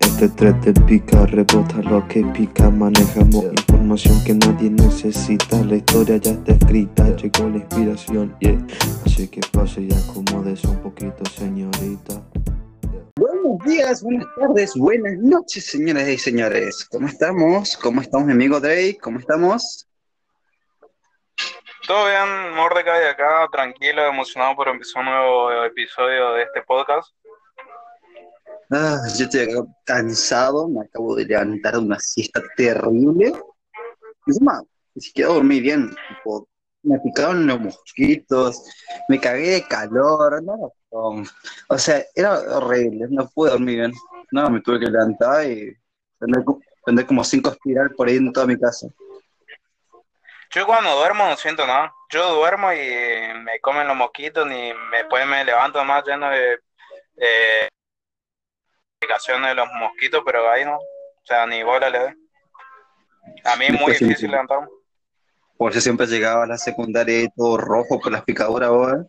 Este 3 te pica, rebota lo que pica, manejamos información que nadie necesita. La historia ya está escrita, llegó la inspiración, yeah. Así que pase y acomódese un poquito, señorita. Buenos días, buenas tardes, buenas noches, señoras y señores. ¿Cómo estamos? ¿Cómo estamos, mi amigo Drake? ¿Cómo estamos? Todo bien, Mordecai acá, tranquilo, emocionado por empezar un nuevo episodio de este podcast. Ah, yo estoy cansado, me acabo de levantar de una siesta terrible. Encima, ni siquiera dormí bien. me picaron los mosquitos, me cagué de calor, no, no, o sea, era horrible, no pude dormir bien. No, me tuve que levantar y prender como cinco espiral por ahí en toda mi casa. Yo cuando duermo no siento nada. Yo duermo y me comen los mosquitos y me- después me levanto más lleno de eh, de los mosquitos, pero ahí no. O sea, ni bola le doy. A mí es muy difícil siento- levantarme. Por eso siempre llegaba a la secundaria y todo rojo por las picaduras, vos, ¿eh?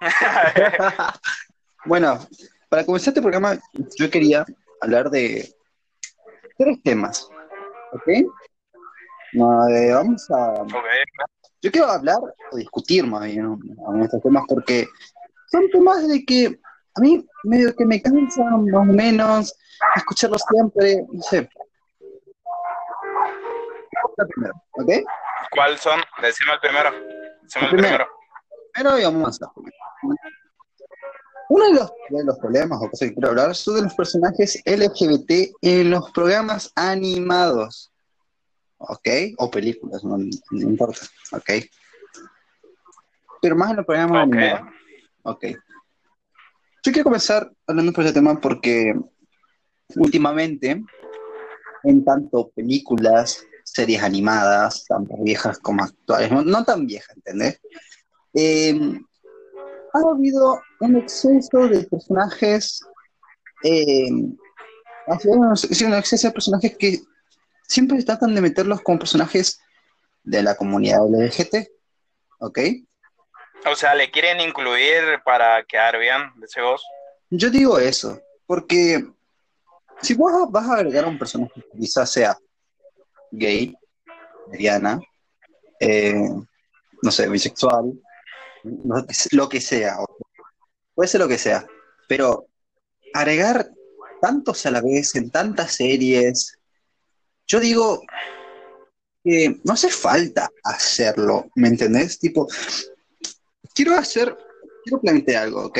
Bueno, para comenzar este programa, yo quería hablar de tres temas, ¿ok? No, eh, vamos a... Yo quiero hablar o discutir más bien ¿no? estos temas porque son temas de que a mí medio que me cansan más o menos escucharlos siempre, no sé. Vamos primero, ¿ok? ¿Cuáles son? Decime el primero. Decime el El primero. primero. Digamos a Uno de los, de los problemas o cosas que quiero hablar son de los personajes LGBT en los programas animados. ¿Ok? O películas, no, no importa. ¿Ok? Pero más en los programas animados. Ok. Yo quiero comenzar hablando por ese tema porque últimamente, en tanto películas, series animadas, tanto viejas como actuales, no, tan viejas, ¿entendés? Eh, ha habido un exceso de personajes, eh, ha sido un exceso de personajes que siempre tratan de meterlos como personajes de la comunidad LGBT, ¿ok? O sea, le quieren incluir para quedar bien, dice vos. Yo digo eso, porque si vos vas a agregar a un personaje que quizás sea gay, lesbiana, eh, no sé, bisexual, lo que sea, puede ser lo que sea, pero agregar tantos a la vez en tantas series, yo digo que no hace falta hacerlo, ¿me entendés? Tipo, quiero hacer, quiero plantear algo, ¿ok?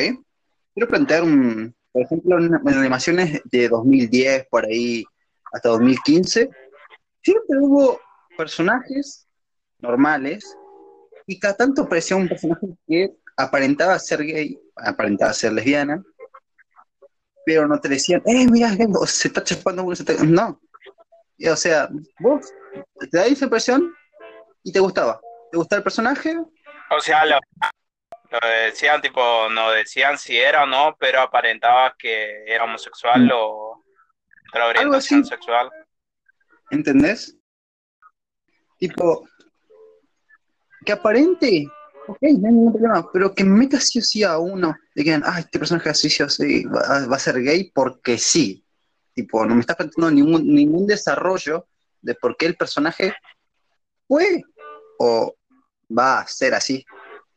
Quiero plantear un, por ejemplo, en, animaciones de 2010 por ahí hasta 2015, siempre hubo personajes normales y cada tanto aparecía un personaje que aparentaba ser gay, aparentaba ser lesbiana, pero no te decían, eh, mira, se está chapando uno, está-". No. O sea, vos te da esa impresión y te gustaba. ¿Te gustaba el personaje? O sea, lo, lo decían, tipo, no decían si era o no, pero aparentaba que era homosexual Mm. o otra orientación sexual. ¿Entendés? Tipo, que aparente, ok, no hay ningún problema, pero que meta sí o sí a uno, de que, ah, este personaje así sí o sí va, va a ser gay porque sí. Tipo, no me estás planteando ningún, ningún desarrollo de por qué el personaje fue o va a ser así.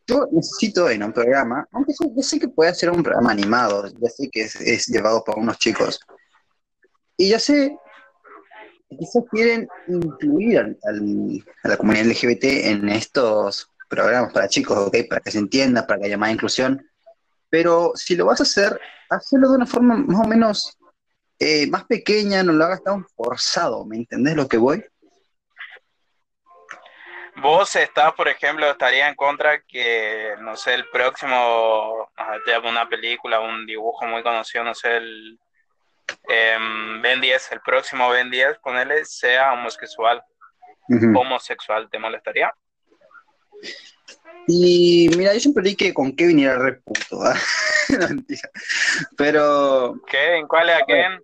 Yo necesito en un programa, aunque yo, sé que puede ser un programa animado, ya sé que es, llevado por unos chicos, y ya sé que quizás quieren incluir a la comunidad LGBT en estos programas para chicos, ¿ok? Para que se entienda, para que haya más inclusión. Pero si lo vas a hacer, hazlo de una forma más o menos eh, más pequeña, no lo hagas tan forzado, ¿me entendés lo que voy? Vos estás, por ejemplo, estaría en contra que, no sé, el próximo, una película, un dibujo muy conocido, no sé, el em, Ben 10, el próximo Ben 10, ponele, sea homosexual, homosexual, ¿te molestaría? Y mira, yo siempre di que con qué viniera re puto, ¿ah? No. Pero ¿Qué? ¿En cuál es a quién?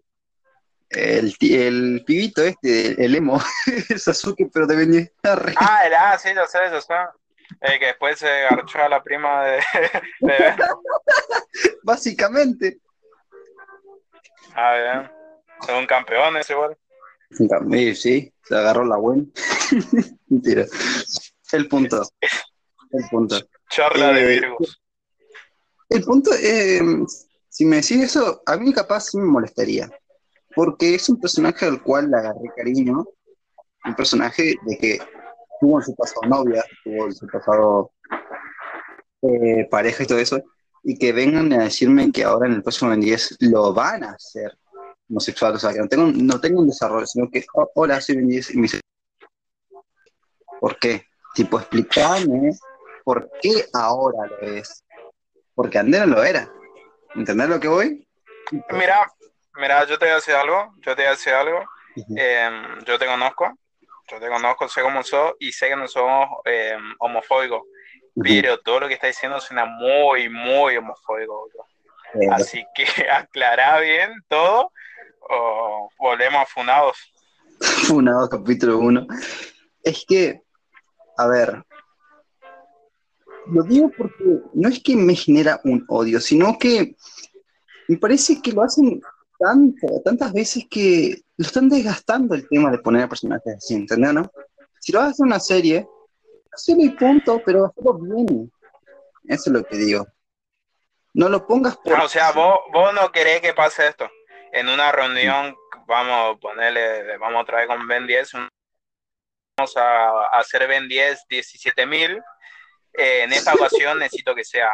El, el pibito este, el emo, Sasuke, pero también está re... Ah, el, ah, sí, yo sé, yo sé. Que después se garchó a la prima de, básicamente. Ah, bien. Son campeones igual. Sí, sí, se agarró la buena. Mentira. El punto. El punto. Charla de Eh, Virgos. El punto, eh, si me decís eso, a mí capaz sí me molestaría. Porque es un personaje al cual le agarré cariño. Un personaje de que tuvo en su pasado novia, tuvo en su pasado eh, pareja y todo eso. Y que vengan a decirme que ahora en el próximo Ben 10 lo van a hacer homosexual. O sea, que no tengo, no tengo un desarrollo, sino que, oh, hola, soy Ben 10 y me dice, ¿por qué? Tipo, explícame por qué ahora lo es. Porque antes no lo era. ¿Entendés lo que voy? Mira, mira, yo te voy a decir algo, yo te voy a decir algo. Em, yo te conozco, yo te conozco, sé cómo sos y sé que no somos em, homofóbicos, pero todo lo que está diciendo suena muy, muy homofóbico. Eh, Así que aclará bien todo o volvemos funados. Funado capítulo 1. Es que, a ver, lo digo porque no es que me genera un odio, sino que me parece que lo hacen tanto, tantas veces que lo están desgastando el tema de poner a personajes así, ¿entendés, no? Si lo hacer una serie, hacelo y punto, pero hazlo bien. Eso es lo que digo. No lo pongas por... Ah, o sea, vos, vos no querés que pase esto. En una reunión, vamos a ponerle, vamos a traer con Ben 10, un- vamos a hacer Ben 10 17 mil. en esta ocasión necesito que sea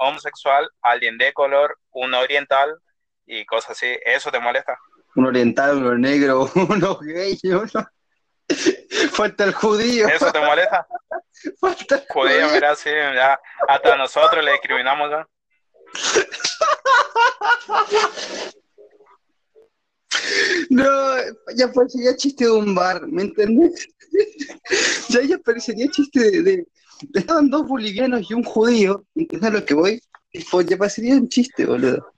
homosexual, alguien de color, un oriental y cosas así. ¿Eso te molesta? Un oriental, uno negro, uno gay, uno... Falta el judío. ¿Eso te molesta? Falta el Judío, mira, sí, ya hasta nosotros le discriminamos ya. No, ya parecería chiste de un bar, ¿me entendés? ya ya parecería chiste de, de- Estaban dos bolivianos y un judío, ¿entendés a lo que voy? Tipo, ya parecería un chiste, boludo.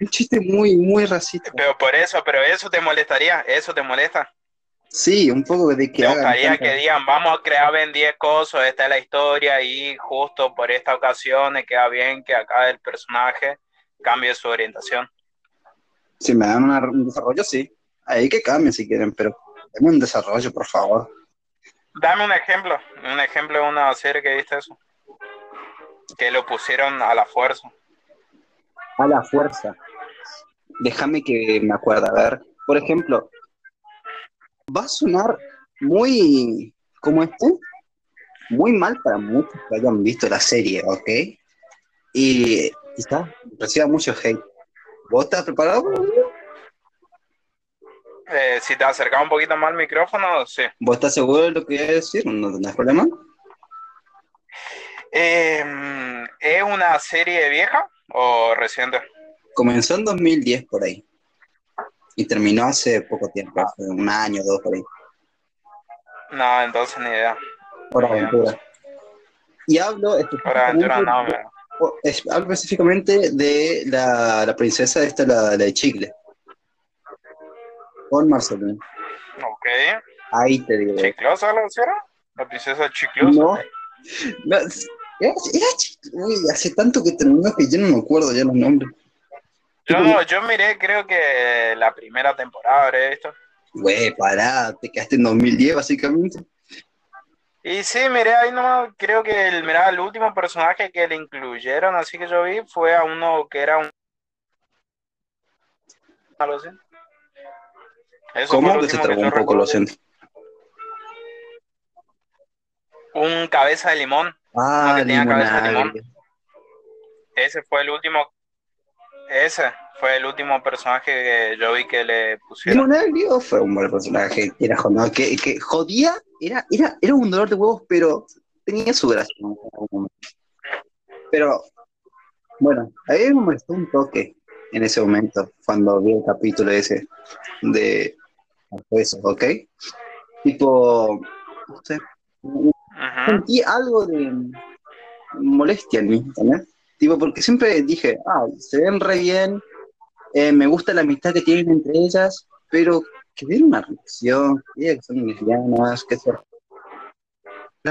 Un chiste muy, muy racista. Pero por eso, pero eso te molestaría, eso te molesta. Sí, un poco de que Me gustaría que digan, vamos a crear Ben 10 cosas, esta es la historia y justo por esta ocasión me queda bien que acá el personaje cambie su orientación. Si me dan una- un desarrollo, sí. Ahí que cambien si quieren, pero denme un desarrollo, por favor. Dame un ejemplo, un ejemplo de una serie que viste eso. Que lo pusieron a la fuerza. A la fuerza. Déjame que me acuerde, a ver. Por ejemplo, va a sonar muy, como este, muy mal para muchos que hayan visto la serie, ¿ok? Y quizás reciba mucho hate. ¿Vos estás preparado? Eh, si te acercas un poquito más al micrófono, sí. ¿Vos estás seguro de lo que voy a decir? ¿No tenés problema? Eh, ¿Es una serie vieja o reciente? Comenzó en 2010 por ahí. Y terminó hace poco tiempo, hace un año, dos por ahí. No, entonces ni idea. Bien. Aventura. Y hablo Ahora aventura no, específicamente, hablo específicamente de la, la princesa esta, la, la de Chicle. Con Marcelín. Ok. Ahí te digo. ¿Chiclosa la hicieron? ¿La princesa chiclosa? No. No, era. Uy, hace tanto que terminó que yo no me acuerdo ya los nombres. Yo, no, yo miré, creo que la primera temporada habré visto. Güey, pará, te quedaste en 2010 básicamente. Y sí, miré ahí nomás, creo que el, mirá, el último personaje que le incluyeron, así que yo vi, fue a uno que era un... algo así. Eso ¿Cómo que se trabó un poco, lo siento? Un cabeza de limón. Ah, que tenía cabeza de limonada. Ese fue el último... Ese fue el último personaje que yo vi que le pusieron. Limonagrio fue un buen personaje, era jodido, que, que jodía, era, era, era un dolor de huevos, pero tenía su gracia. Pero, bueno, a mí me molestó un toque en ese momento, cuando vi el capítulo ese de eso, ¿ok? Tipo, no sé, Ujú. sentí algo de molestia en mí, ¿entendés? Tipo, porque siempre dije, ah, se ven re bien, eh, me gusta la amistad que tienen entre ellas, pero que hubiera una relación, que son lesbianas, que se... la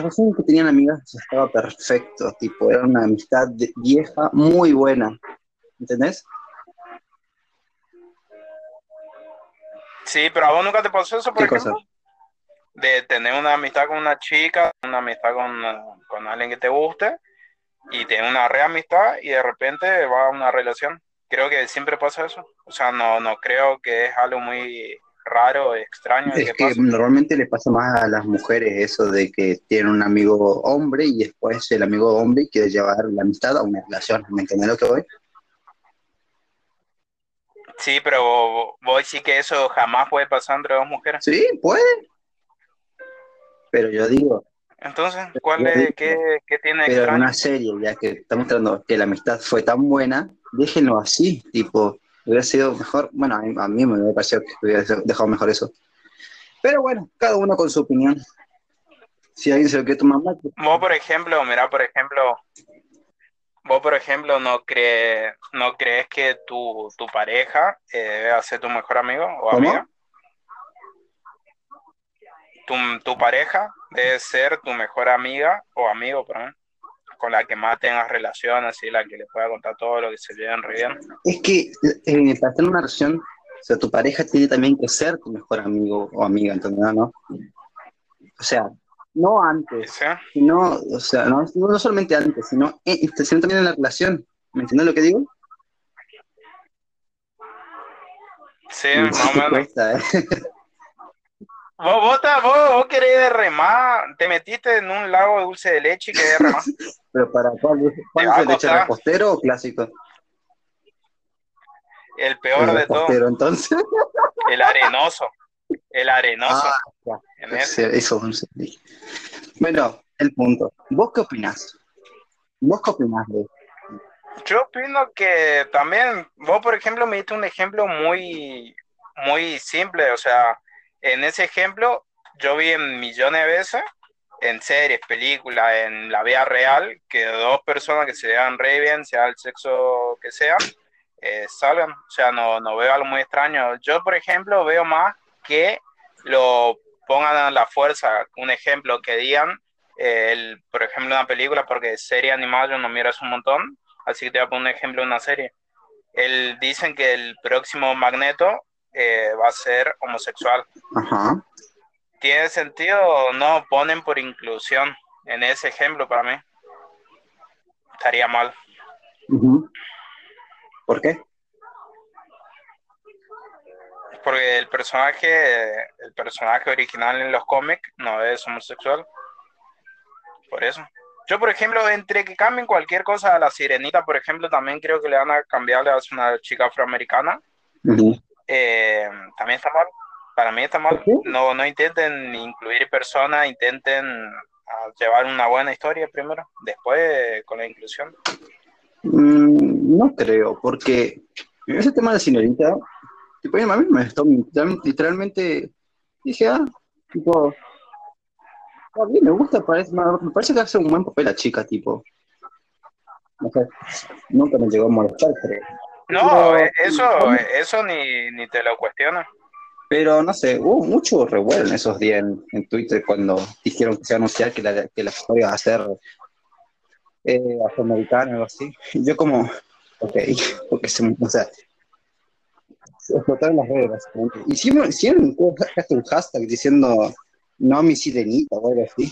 relación que tenían amigas estaba perfecto, tipo, era una amistad vieja muy buena, ¿entendés? Sí, pero a vos nunca te pasó eso, por ejemplo, de tener una amistad con una chica, una amistad con, con alguien que te guste, y tener una reamistad y de repente va a una relación. Creo que siempre pasa eso. O sea, no, no creo que es algo muy raro, extraño. Es que, normalmente le pasa más a las mujeres eso de que tienen un amigo hombre y después el amigo hombre quiere llevar la amistad a una relación. ¿Me entiendes lo que voy? Sí, pero voy sí que eso jamás puede pasar entre dos mujeres. Sí, puede. Pero yo digo. Entonces, ¿cuál es, qué, qué, tiene Pero una serie, ya que está mostrando que la amistad fue tan buena, déjenlo así, tipo, Hubiera sido mejor, bueno, a mí, me pareció que hubiera dejado mejor eso. Pero bueno, cada uno con su opinión. Si alguien se lo quiere tomar mal. Pues- vos, por ejemplo, mira, por ejemplo, vos, por ejemplo, no, crees no crees que tu, tu pareja eh, debe ser tu mejor amigo o amiga. Tu, tu pareja debe ser tu mejor amiga o amigo, perdón con la que más tengas relación, así, la que le pueda contar todo lo que se lleven re bien. Es que eh, para tener una relación, o sea, tu pareja tiene también que ser tu mejor amigo o amiga, ¿entendés? ¿no? O sea, no antes, sino, o sea, no, no, solamente antes, sino, eh, sino también en la relación. ¿Me entiendes lo que digo? Sí, más o menos. ¿eh? Vos, vos, vos, querés remar, te metiste en un lago de dulce de leche y querés remar. ¿Pero para cuál, cuál es el leche repostero o clásico? El peor de todo. entonces. El arenoso. El arenoso. Ah, eso, dulce. Bueno, el punto. ¿Vos qué opinás? ¿Vos qué opinás de Yo opino que también, vos por ejemplo me diste un ejemplo muy, muy simple, o sea, en ese ejemplo, yo vi en millones de veces, en series, películas, en la vida real, que dos personas que se vean re bien, sea el sexo que sea, eh, salgan. O sea, no, no veo algo muy extraño. Yo, por ejemplo, veo más que lo pongan a la fuerza. Un ejemplo que digan, eh, el, por ejemplo, una película, porque serie animada yo no miras un montón, así que te voy a poner un ejemplo de una serie. El, dicen que el próximo Magneto eh, va a ser homosexual. Ajá. ¿Tiene sentido no ponen por inclusión en ese ejemplo para mí? Estaría mal. ¿Por qué? Porque el personaje, el personaje original en los cómics no es homosexual. Por eso. Yo, por ejemplo, entre que cambien cualquier cosa a la sirenita, por ejemplo, también creo que le van a cambiarle a una chica afroamericana. Eh, también está mal. Para mí está mal. No, no intenten incluir personas, intenten ah, llevar una buena historia primero, después con la inclusión. Mm, no creo, porque ese tema de señorita, tipo, a mí me está literalmente, dije, ah, tipo, a mí me gusta, parece, me parece que hace un buen papel la chica, tipo. No sé, nunca me llegó a molestar, pero no, eh, eso, eh, eso ni, ni te lo cuestiono. Pero no sé, hubo mucho revuelo en esos días en, Twitter cuando dijeron que se iba a anunciar que la, que la historia va a ser eh, afroamericana o algo así. Y yo como, ok, porque se, o sea, explotaron las redes básicamente. Hicieron, hicieron un hashtag diciendo no mi sirenita o algo así.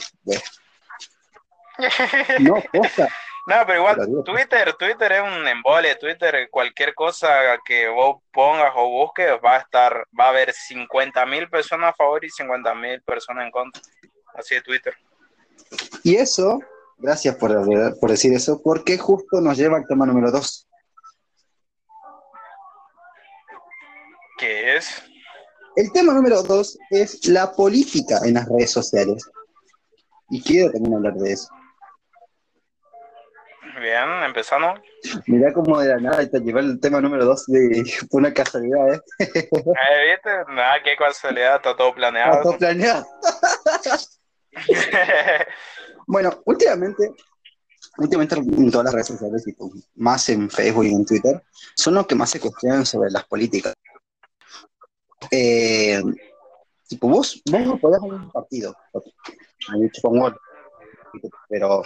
No, posta. No, pero igual Twitter, Twitter es un embole, Twitter cualquier cosa que vos pongas o busques va a estar, va a haber 50 mil personas a favor y 50 mil personas en contra. Así de Twitter. Y eso, gracias por, por decir eso, porque justo nos lleva al tema número 2. ¿Qué es? El tema número 2 es la política en las redes sociales. Y quiero también hablar de eso. Bien, empezamos. Mirá cómo de la nada te llevar el tema número 2 de una casualidad, ¿eh? ¿eh? ¿Viste? Nada, qué casualidad, está todo planeado. Está todo planeado. bueno, últimamente, últimamente en todas las redes sociales, tipo, más en Facebook y en Twitter, son los que más se cuestionan sobre las políticas. Eh, tipo, vos, vos no podés un partido, pero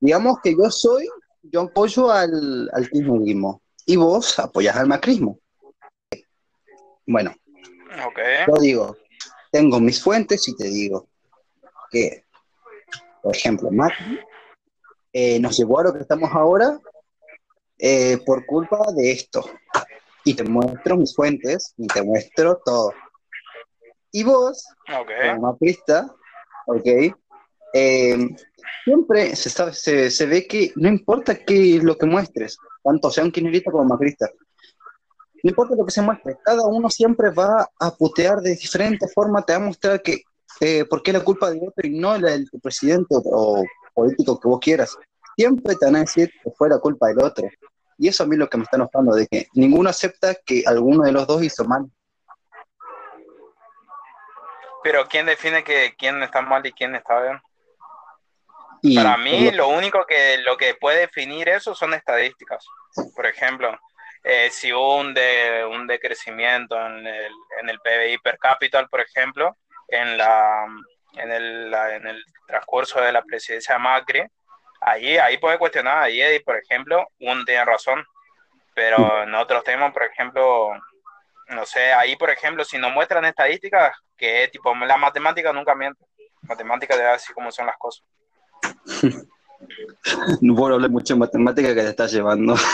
digamos que yo soy, yo apoyo al, al kirchnerismo y vos apoyas al macrismo. Bueno, Ok. yo digo, tengo mis fuentes y te digo que, por ejemplo, Macri eh, nos llevó a lo que estamos ahora eh, por culpa de esto. Y te muestro mis fuentes y te muestro todo. Y vos, Ok. como macrista, ¿ok? Eh, siempre se, sabe- se, se ve que no importa qué es lo que muestres, tanto sea un kirchnerista como macrista, no importa lo que se muestre, cada uno siempre va a putear de diferente forma, te va a mostrar que eh, por qué es la culpa de otro y no la del presidente o, o político que vos quieras. Siempre te van a decir que fue la culpa del otro. Y eso a mí es lo que me está enojando, de que ninguno acepta que alguno de los dos hizo mal. Pero ¿quién define que quién está mal y quién está bien? Y Para mí, lo- lo único que lo que puede definir eso son estadísticas. Por ejemplo, eh, si hubo un, de, un decrecimiento en el, en el PBI per cápita, por ejemplo, en, la, en, el, la- en el transcurso de la presidencia de Macri, ahí, ahí puede cuestionar. Ahí, Eddie, por ejemplo, uno tiene razón. Pero en otros temas, por ejemplo, no sé, ahí, por ejemplo, si nos muestran estadísticas, que tipo, la matemática nunca miente. Matemática de así como son las cosas. No puedo hablar mucho de matemática que te estás llevando.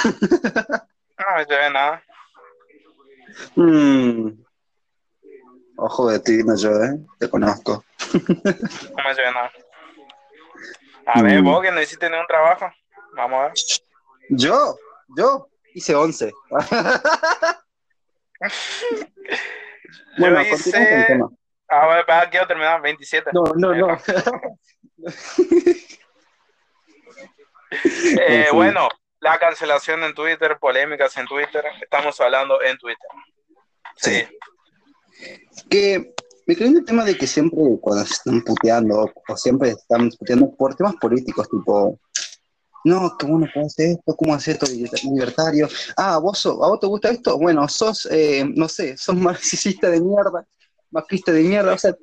No, se ve nada. Mm. Ojo de ti, no yo, ¿eh? Te conozco. No me ve nada. A ver, Mm. vos que no hiciste ningún trabajo. Vamos a ver. Yo, yo hice 11. bueno, Yo continuamos con el hice. tema. A ver, ¿para quiero terminar? 27. No, no, no. Eh, Sí. Bueno, la cancelación en Twitter, polémicas en Twitter. Estamos hablando en Twitter. Sí. que me creo en el tema de que siempre cuando se están puteando o siempre están puteando por temas políticos, tipo, no, que bueno, ¿cómo hace esto? ¿Cómo hace esto libertario? Ah, ¿vos ¿a vos te gusta esto? Bueno, sos, eh, no sé, sos marxista de mierda, macrista de mierda, o sea,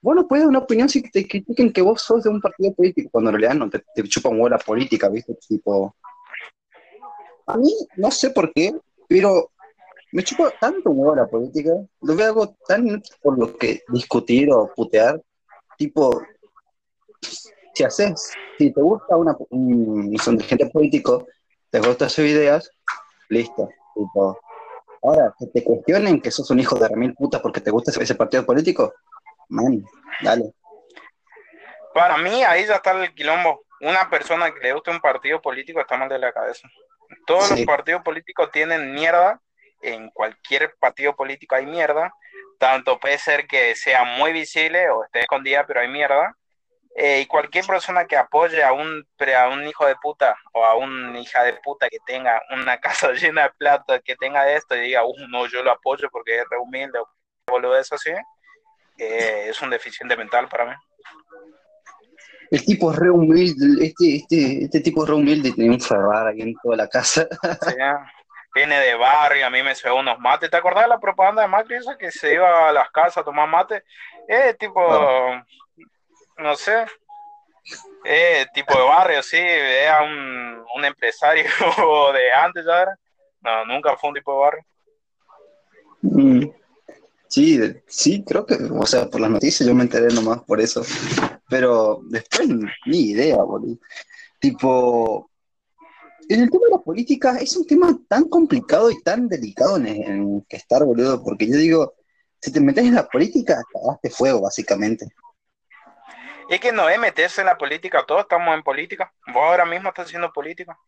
vos no puedes dar una opinión si te critiquen que vos sos de un partido político, cuando en realidad no te, te chupa un huevo la política, ¿viste? Tipo, a mí, no sé por qué, pero me chupa tanto huevo la política, lo veo algo tan por lo que discutir o putear, tipo, si haces, si te gusta una, un, dirigente político, te gustan sus ideas, listo, tipo, ahora, que te cuestionen que sos un hijo de remil puta porque te gusta ese, ese partido político, man, dale. Para mí, ahí ya está el quilombo. Una persona que le guste un partido político está mal de la cabeza. Todos Sí. los partidos políticos tienen mierda. En cualquier partido político hay mierda. Tanto puede ser que sea muy visible o esté escondida, pero hay mierda. Eh, y cualquier persona que apoye a un, a un hijo de puta o a una hija de puta que tenga una casa llena de plata, que tenga esto y diga, uh, no, yo lo apoyo porque es re humilde o boludez así, eh, es un deficiente mental para mí. El tipo es re humilde, este, este, este tipo es re humilde tenía un Ferrari en toda la casa. Sí, viene de barrio, a mí me suena unos mates. ¿Te acordás de la propaganda de Macri esa que se iba a las casas a tomar mate? Eh, tipo, no sé, eh, tipo de barrio, sí, era un, un empresario de antes ya era. No, nunca fue un tipo de barrio. Mm. Sí, sí, creo que, o sea, por las noticias yo me enteré nomás por eso. Pero después ni idea, boludo. Tipo, en el tema de la política es un tema tan complicado y tan delicado en, en que estar, boludo, porque yo digo, si te metes en la política, cagaste fuego, básicamente. Es que no es meterse en la política, todos estamos en política. Vos ahora mismo estás haciendo política.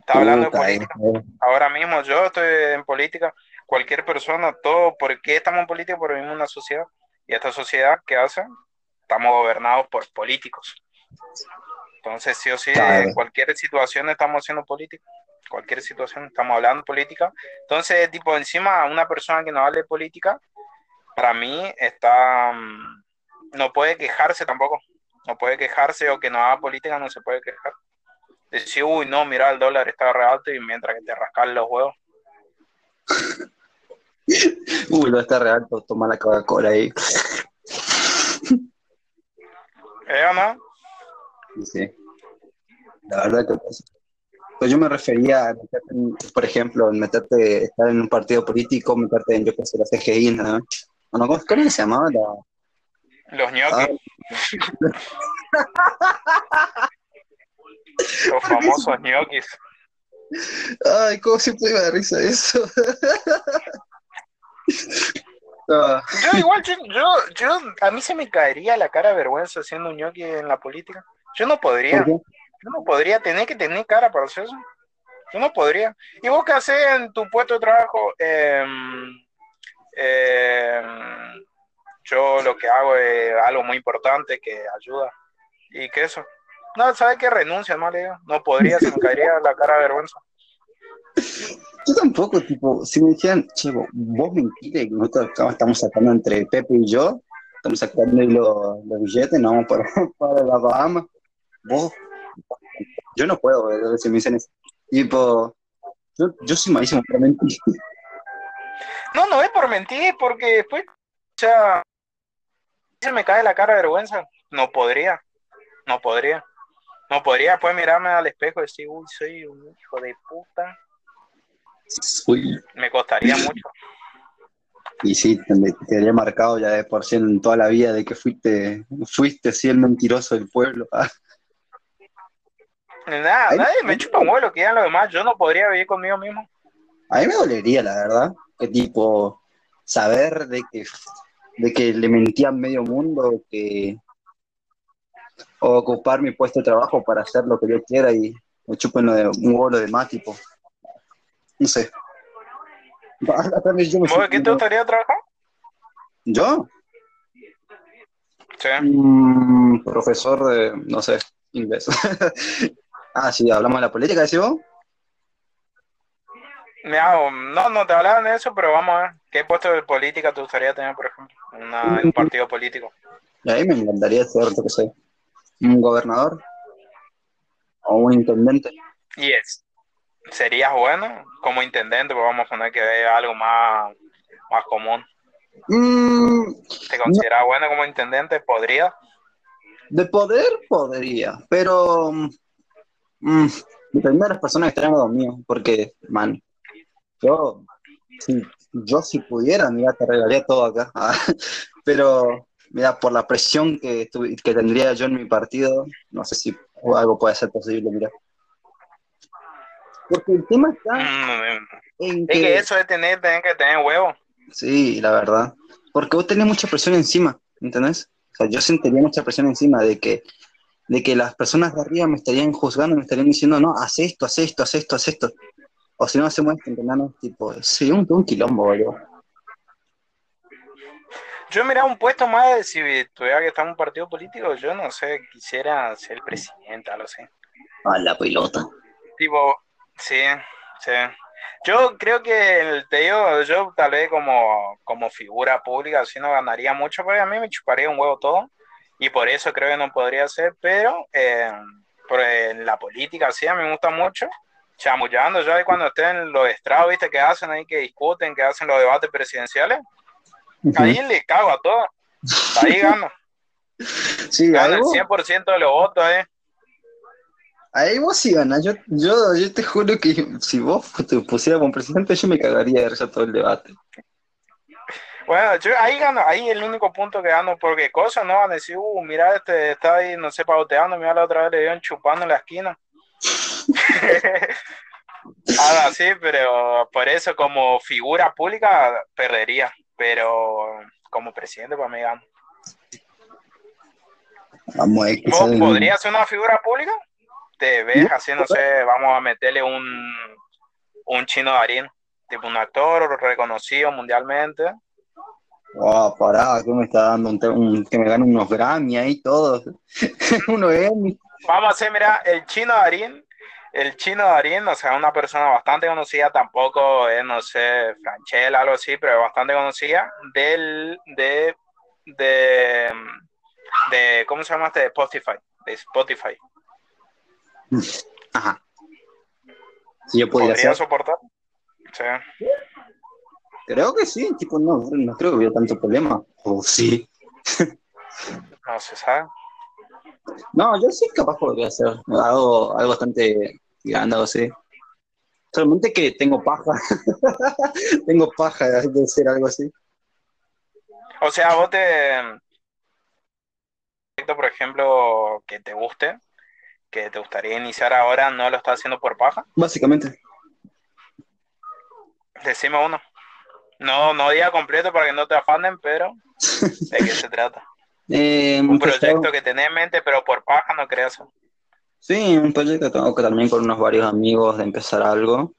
Estás hablando de Puta, política. eh, Ahora mismo yo estoy en política, cualquier persona, todo, ¿por qué estamos en política? Porque vivimos en una sociedad. Y esta sociedad, ¿qué hace? Estamos gobernados por políticos. Entonces, sí o sí, Claro. en cualquier situación estamos haciendo política. Cualquier situación estamos hablando política. Entonces, tipo, encima, una persona que no hable política, para mí está. mm, No puede quejarse tampoco. No puede quejarse o que no haga política, no se puede quejar. Decir, uy, no, mira, el dólar está re alto y mientras que te rascan los huevos. Uy, no está real, toma la Coca-Cola ahí. ¿Eh no? Sí. La verdad que pasa. Pues yo me refería a meterte, en- por ejemplo, en meterte, estar en un partido político, meterte en, yo qué sé, la CGI, ¿no? ¿Cómo, cómo se llamaba? La, Los ñoquis, ah, los famosos ñoquis. ay, ¿cómo siempre me da risa eso? Ah, Yo igual, yo, yo, yo, a mí se me caería la cara de vergüenza siendo un ñoqui en la política. Yo no podría, yo no podría, tener que tener cara para hacer eso. Yo no podría. ¿Y vos qué haces en tu puesto de trabajo? Em, em, yo lo que hago es algo muy importante que ayuda. ¿Y qué eso? No, ¿sabes qué? Renuncia, no le digo. No podría, se me caería la cara de vergüenza. Yo tampoco, tipo, si me dijeran, che, vos que nosotros acá estamos sacando entre Pepe y yo, estamos sacando los billetes, no vamos para, para la Bahamas. Vos, yo no puedo, eh, si me dicen eso. Tipo, yo, yo soy malísimo para mentir. No, no es por mentir, porque después, o sea, se me cae la cara de vergüenza. No podría, no podría. No podría después mirarme al espejo y decir, uy, soy un hijo de puta. Uy, Me costaría mucho. y sí, te, quedaría marcado ya de por sí en toda la vida de que fuiste, fuiste así el mentiroso del pueblo. Nada, nadie me chupa un huevo que digan los demás. Yo no podría vivir conmigo mismo. A mí me dolería, la verdad, que tipo, saber de que, de que le mentía a medio mundo, que o ocupar mi puesto de trabajo para hacer lo que yo quiera y me chupen lo de un huevo lo demás, tipo, no sé. Acá me- yo, me ¿Vos de qué te gustaría trabajar? ¿Yo? Sí. Mm, profesor de, no sé, inglés. ah, sí, hablamos de la política, ¿decís vos? No, no te hablaban de eso, pero vamos a ver. ¿Qué puesto de política te gustaría tener, por ejemplo? Una- en un partido político. Y ahí me encantaría ser, qué sé, un gobernador o un intendente. Y es. Serías bueno como intendente, pues vamos a poner que es algo más, más común. Mm, ¿Te consideras bueno como intendente? ¿Podría? de poder podría, pero mm, depende de las personas que estén al lado mío, porque, man, yo, si, yo si pudiera, mira, te regalaría todo acá, pero, mira, por la presión que, tuvi- que tendría yo en mi partido, no sé si algo puede ser posible, mira. Porque el tema está Mm, en Es que eso es tener, tener que tener huevo. Sí, la verdad. Porque vos tenés mucha presión encima, ¿entendés? O sea, yo sentiría mucha presión encima de que, de que las personas de arriba me estarían juzgando, me estarían diciendo, no, haz esto, haz esto, haz esto, haz esto. O si no hacemos esto, ¿entendés? Tipo, sí, un, un quilombo, boludo. Yo mira un puesto más de si tuviera que estar en un partido político, yo no sé, quisiera ser presidente, algo así. A la pelota. Tipo, sí, sí. Yo creo que, el- te digo, yo tal vez como, como figura pública así no ganaría mucho, porque a mí me chuparía un huevo todo, y por eso creo que no podría ser, pero eh, en la política sí, a mí me gusta mucho, chamullando, ya cuando estén los estrados, viste, que hacen ahí, que discuten, que hacen los debates presidenciales, ahí le cago a todo, ahí gano, Sí, gano el vos, 100% de los votos, eh. ahí vos sí ganás. Yo, yo, yo te juro que si vos te pusieras como presidente, yo me cagaría de todo el debate. Bueno, yo ahí gano, ahí el único punto que gano, porque cosas no van a decir, uh, mira, este está ahí, no sé, pauteando, mira la otra vez le dieron chupando en la esquina. Algo así, pero por eso como figura pública perdería, pero como presidente para mí gano. Vamos a ver qué ¿Vos sale. podrías ser una figura pública? Te ves así, no sé, vamos a meterle un, un chino Darín, tipo un actor reconocido mundialmente. Oh, pará, que me está dando un, que me gane unos Grammy ahí todos. unos Emmy. Vamos a hacer, mira, el chino Darín, el chino Darín, o sea, una persona bastante conocida, tampoco es, no sé, Franchella, algo así, pero es bastante conocida, del, de, de, de, ¿cómo se llama este? De Spotify, de Spotify. Ajá. Si yo ¿Podría ser. soportar? Sí. Creo que sí, tipo, no, no creo que hubiera tanto problema. O sí. No se sabe. No, yo sí capaz podría hacer algo, algo bastante grande, algo así. Solamente que tengo paja. tengo paja de hacer algo así. O sea, vos te... Por ejemplo, que te guste, que te gustaría iniciar ahora, ¿no lo estás haciendo por paja? Básicamente. Decime uno. No, no día completo para que no te afanen, pero ¿de qué se trata? Eh, un proyecto que tenés en mente, pero por paja no creas. Sí, un proyecto que tengo que también con unos varios amigos de empezar algo.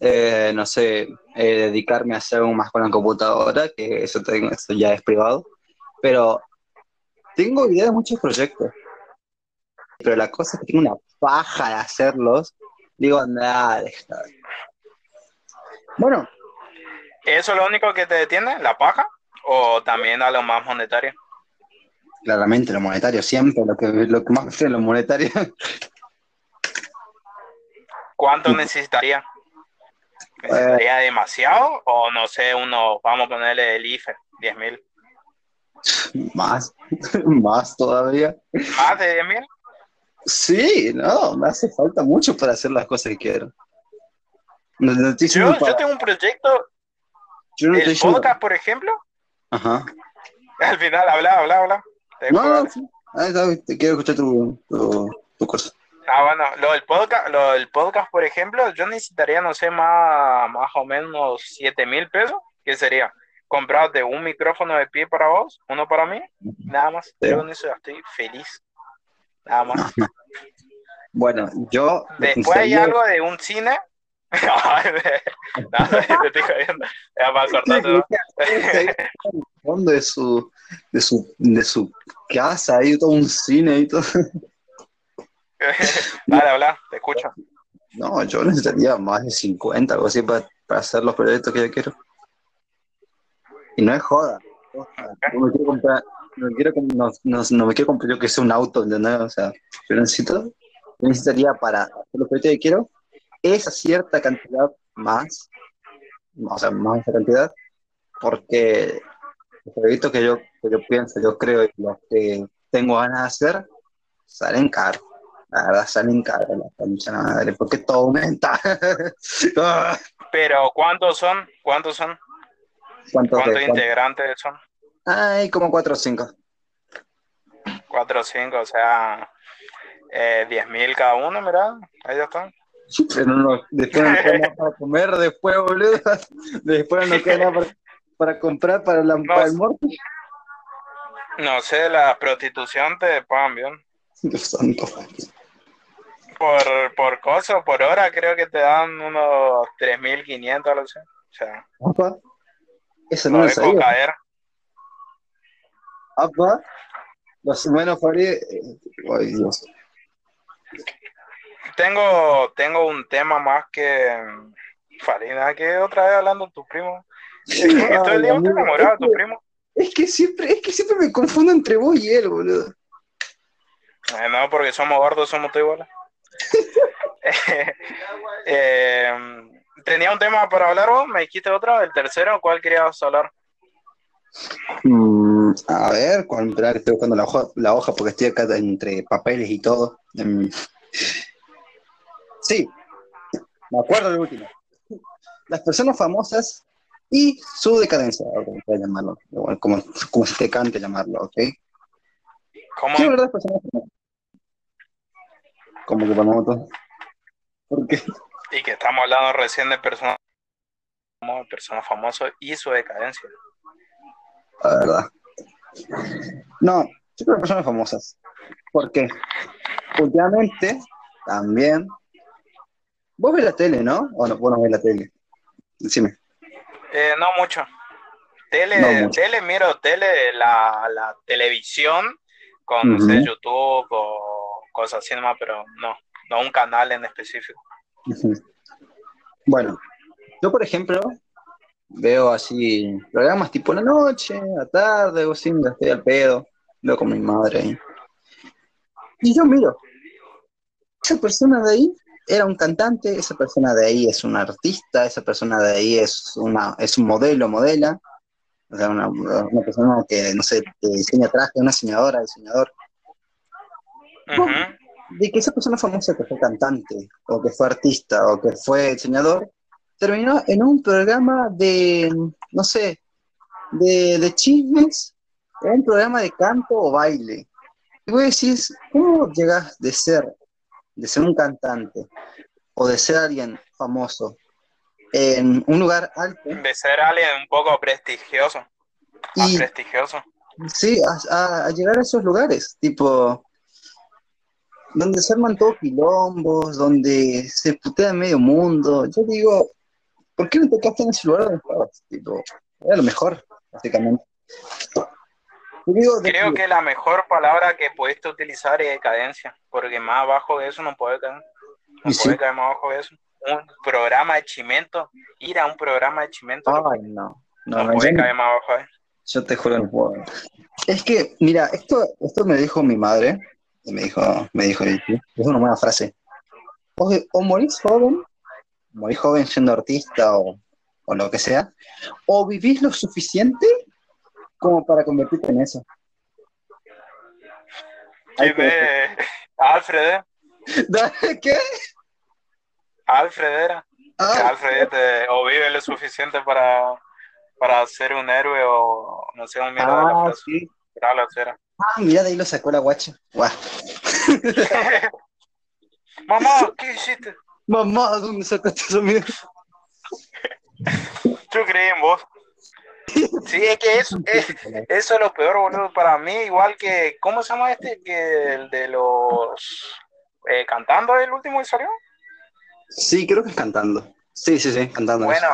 Eh, no sé, eh, dedicarme a hacer algo más con la computadora, que eso, tengo, eso ya es privado. Pero tengo idea de muchos proyectos. Pero la cosa es que tengo una paja de hacerlos. Digo, nada, Bueno. ¿Eso es lo único que te detiene? ¿La paja? ¿O también a lo más monetario? Claramente lo monetario, siempre lo que, lo que más es lo monetario. ¿Cuánto necesitaría? ¿Necesitaría demasiado? O no sé, uno, vamos a ponerle el IFE, 10 mil. Más, más todavía. ¿Más de 10 mil? Sí, no, me hace falta mucho para hacer las cosas que quiero. yo, yo tengo un proyecto, el podcast, por ejemplo. Ajá. Al final, habla, habla, habla. No, no, te quiero escuchar tu, tu, cosa. Ah, bueno, lo del podcast, lo del podcast, por ejemplo, yo necesitaría, no sé, más, más o menos 7 mil pesos. ¿Qué sería? Comprarte un micrófono de pie para vos, uno para mí, nada más. Yo con eso ya estoy feliz. Nada más. bueno, yo. Después hay algo de un cine. no, te estoy jodiendo. Ya para fondo de su, de su, de su casa, ahí todo un cine y todo. Dale, habla, te escucho. No, yo necesitaría más de 50, algo así, para, para hacer los proyectos que yo quiero. Y no es joda. No me quiero comprar, no, quiero, no, no, no me quiero comprar yo que sea un auto, ¿entendés? O sea, yo necesito, yo necesitaría para hacer los proyectos que quiero esa cierta cantidad más, o sea, más esa cantidad, porque los proyectos que yo, que yo pienso, yo creo y los que tengo ganas de hacer, salen caros. La verdad, salen caros la concha madre, porque todo aumenta. Pero, ¿cuántos son? ¿Cuántos son? ¿Cuántos, integrantes son? Ay, como cuatro o cinco. Cuatro o cinco, o sea, eh, diez mil cada uno, mira, ahí ya están. Pero no, después no queda nada para comer, después, boludo. Después no queda nada para para comprar para, la, no, el muerto? No sé, la prostitución te pagan bien. Dios santo. Por, por cosa, por hora, creo que te dan unos 3.500 algo así. O sea, Apa, eso no, es caer. Apa, los humanos Ay, Dios. Tengo, tengo un tema más que Farina, que otra vez hablando tu primo. Todo el día enamorado tu primo. Es que siempre, es que siempre me confundo entre vos y él, boludo. Eh, no, porque somos gordos, somos todos iguales. eh, ¿Tenía un tema para hablar vos? ¿Me dijiste otro? ¿El tercero? ¿Cuál querías hablar? Mm, a ver, cuando estoy buscando la hoja, la hoja porque estoy acá entre papeles y todo. Em, sí, me acuerdo del último. Las personas famosas y su decadencia, como llamarlo, como, como se te cante llamarlo, ¿ok? ¿Cómo? Sí, ¿verdad? Personas Como que famoso. ¿Por qué? Y que estamos hablando recién de personas personas famosas y su decadencia. La verdad. No, yo creo personas famosas. ¿Por qué? Últimamente, también. Vos ves la tele, ¿no? O no, vos no ves la tele. Decime. Eh, no mucho. Tele, tele, miro tele, la, la televisión con YouTube o cosas así nomás, pero no, no un canal en específico. Bueno, yo por ejemplo veo así programas tipo la noche, la tarde, o así, estoy al pedo, veo con mi madre Y yo miro, esa persona de ahí era un cantante, esa persona de ahí es un artista, esa persona de ahí es, una, es un modelo, modela, o sea, una, persona que, no sé, diseña traje, una diseñadora, diseñador. de que esa persona famosa que fue cantante, o que fue artista, o que fue diseñador, terminó en un programa de, no sé, de, de chismes, en un programa de canto o baile. Y vos decís, ¿cómo llegas de ser, de ser un cantante, o de ser alguien famoso, en un lugar alto? De ser alguien un poco prestigioso. Y, prestigioso. Sí, a, a llegar a esos lugares, tipo, donde se arman todos quilombos, donde se putea medio mundo. Yo digo, ¿por qué no te quedaste en ese lugar donde estabas? Tipo, era lo mejor, básicamente. Creo que... la mejor palabra que pudiste utilizar es decadencia, porque más abajo de eso no puede caer. No puede caer más abajo de eso. Un programa de chimento, ir a un programa de chimento. Ay, no. No, puede caer más abajo de eso. Yo te juro, no puedo. Es que, mira, esto, esto me dijo mi madre, y me dijo, me dijo, es una buena frase. O, o morís joven, morís joven siendo artista o, o lo que sea, o vivís lo suficiente como para convertirte en eso. Alfred, ¿eh? ¿Qué? Alfred era. Ah. Alfred o vive lo suficiente para, para ser un héroe o no sé, un miedo de la ah, frase. Sí. Ah, mira, de ahí lo sacó la guacha. Guau. Mamá, ¿qué hiciste? Mamá, ¿dónde sacaste eso, mierda? Yo creí en vos. Sí, es que eso, es, eso es lo peor, boludo, para mí, igual que, ¿cómo se llama este? Que el de los... Eh, ¿Cantando el último que salió? Sí, creo que es cantando. Sí, sí, sí, cantando. Bueno,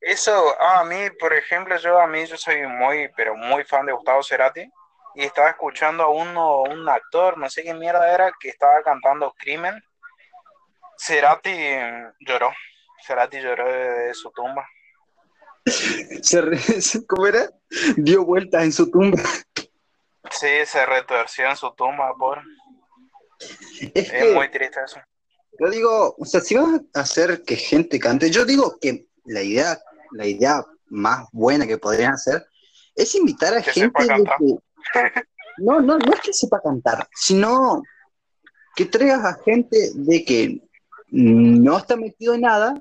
eso, a mí, por ejemplo, yo a mí yo soy muy, pero muy fan de Gustavo Cerati y estaba escuchando a uno, un actor, no sé qué mierda era, que estaba cantando Crimen. Cerati lloró, Cerati lloró de, su tumba. ¿Cómo era? Dio vueltas en su tumba. Sí, se retorció en su tumba, por. Es, muy triste eso. Yo digo, o sea, si vas a hacer que gente cante, yo digo que la idea la idea más buena que podrían hacer es invitar a gente de que... No, no, no es que sepa cantar, sino que traigas a gente de que no está metido en nada,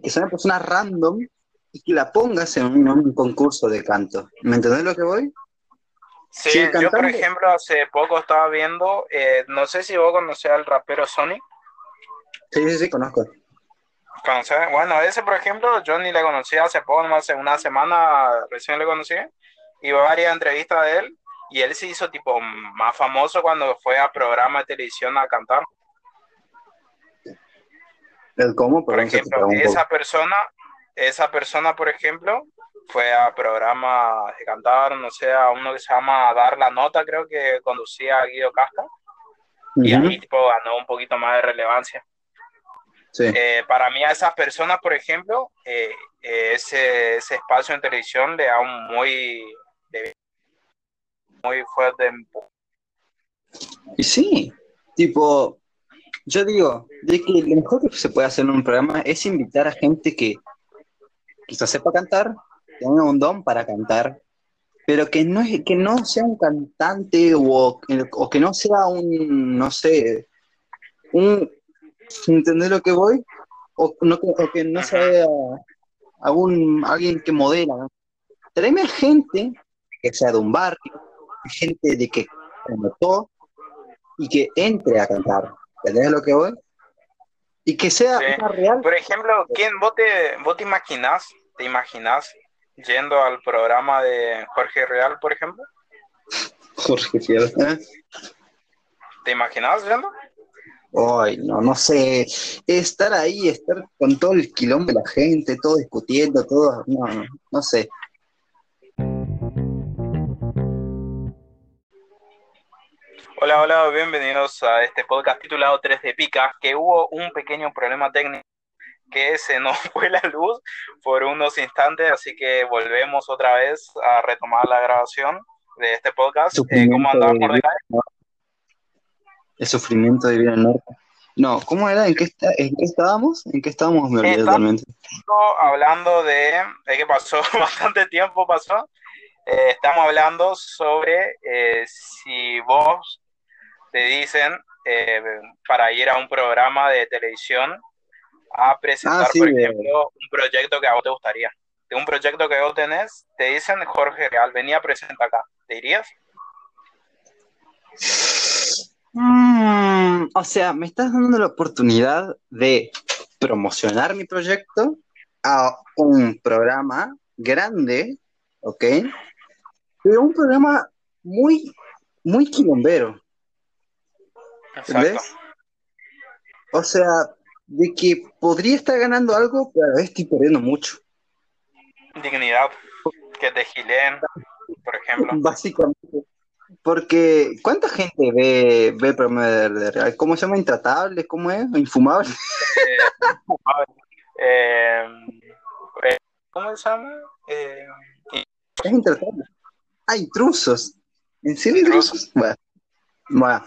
que sea una persona random y que la pongas en un, concurso de canto. ¿Me entendés lo que voy? Sí, yo por ejemplo hace poco estaba viendo, eh, no sé si vos conocés al rapero Sonic. Sí, sí, sí, conozco. Bueno, ese, por ejemplo, yo ni le conocí hace poco, hace una semana recién le conocí, y varias entrevistas de él, y él se hizo tipo más famoso cuando fue a programa de televisión a cantar. ¿El cómo? Por ejemplo, esa persona, esa persona, por ejemplo, fue a programa de cantar, no sé, a uno que se llama Dar la Nota, creo que conducía a Guido Casca, y ahí tipo ganó un poquito más de relevancia. Eh, para mí a esas personas, por ejemplo, eh, eh, ese, ese, espacio en televisión le da un muy, muy fuerte Y sí, tipo, yo digo, de que lo mejor que se puede hacer en un programa es invitar a gente que quizás sepa cantar, tenga un don para cantar, pero que no, que no sea un cantante o, o que no sea un, no sé, un, ¿Entendés lo que voy? O, no, que no sea algún, alguien que modela. Tráeme gente que sea de un barrio, gente de que conotó y que entre a cantar. ¿Entendés lo que voy? Y que sea real. Por ejemplo, ¿quién vos te, vos te imaginás, te imaginás yendo al programa de Jorge Real, por ejemplo? Jorge Real, ¿eh? ¿Te imaginás yendo? Ay, no, no sé, estar ahí, estar con todo el quilombo de la gente, todo discutiendo, todo, no, no, no sé. Hola, hola, bienvenidos a este podcast titulado 3 de Pica, que hubo un pequeño problema técnico que se nos fue la luz por unos instantes, así que volvemos otra vez a retomar la grabación de este podcast. Eh, ¿Cómo andamos por el sufrimiento de vida en norte. No, ¿cómo era? ¿En qué, ¿En qué estábamos? ¿En qué estábamos? Me olvidé totalmente. Hablando de, de que pasó bastante tiempo, pasó. Eh, estamos hablando sobre eh, si vos te dicen, eh, para ir a un programa de televisión a presentar, Ah, sí, por ejemplo, un proyecto que a vos te gustaría. De un proyecto que vos tenés, te dicen, Jorge Real, venía a presentar acá. ¿Te irías? Mm, o sea, me estás dando la oportunidad de promocionar mi proyecto a un programa grande, ¿ok? Pero un programa muy, muy quilombero. Exacto. O sea, de que podría estar ganando algo, pero a la vez estoy perdiendo mucho. Dignidad. Que te gileen, por ejemplo. Básicamente. Porque, ¿cuánta gente ve, ve programa de, de Real? ¿Cómo se llama? ¿Intratables? ¿Cómo es? ¿Infumables? Eh, eh, ¿Cómo se llama? Eh, Es intratable. Ah, intrusos. ¿En serio Intrusos. intrusos? Bueno, bueno,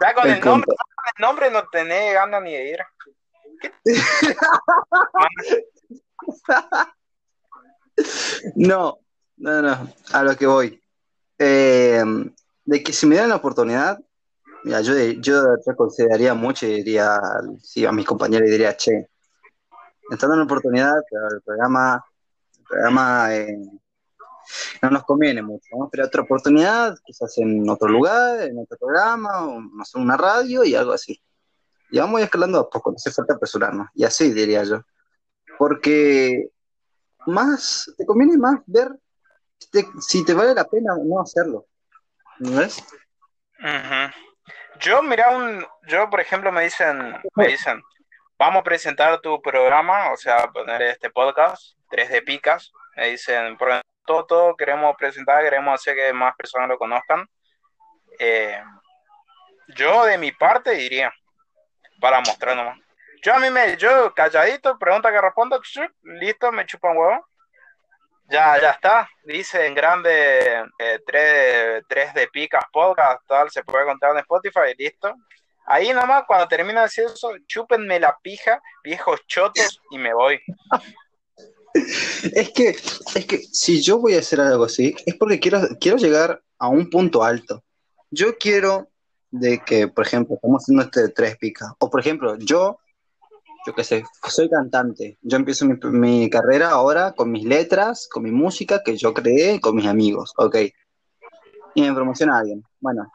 ya con el el nombre, el nombre no tenés ganas ni de ir. No, no, no, a lo que voy. Eh, de que si me dan la oportunidad, mira, yo, yo reconsideraría mucho y diría a mis compañeros y diría, che, están dando la oportunidad, pero el programa, el programa eh, no nos conviene mucho. A esperar otra oportunidad, quizás en otro lugar, en otro programa, o no sé, una radio y algo así. Y vamos a ir escalando a poco, no hace falta apresurarnos. Y así diría yo. Porque más, te conviene más ver si te, si te vale la pena no hacerlo. ¿No ves? Ujú. Yo, mira, un, yo, por ejemplo, me dicen, me dicen, vamos a presentar tu programa, o sea, poner este podcast, 3 de picas, me dicen, por todo, todo queremos presentar, queremos hacer que más personas lo conozcan. Eh, yo, de mi parte, diría, para mostrar nomás. Yo a mí me, yo calladito, pregunta que respondo, listo, me chupan huevo. Ya, ya está. Dice en grande eh, 3, tres de picas podcast, tal, se puede encontrar en Spotify, listo. Ahí nomás, cuando termina de decir eso, chúpenme la pija, viejos chotos, y me voy. Es que, es que si yo voy a hacer algo así, es porque quiero, quiero llegar a un punto alto. Yo quiero de que, por ejemplo, estamos haciendo este de tres picas. O por ejemplo, yo, yo qué sé, soy cantante. Yo empiezo mi, mi carrera ahora con mis letras, con mi música que yo creé, con mis amigos, ok. Y me promociona alguien. Bueno,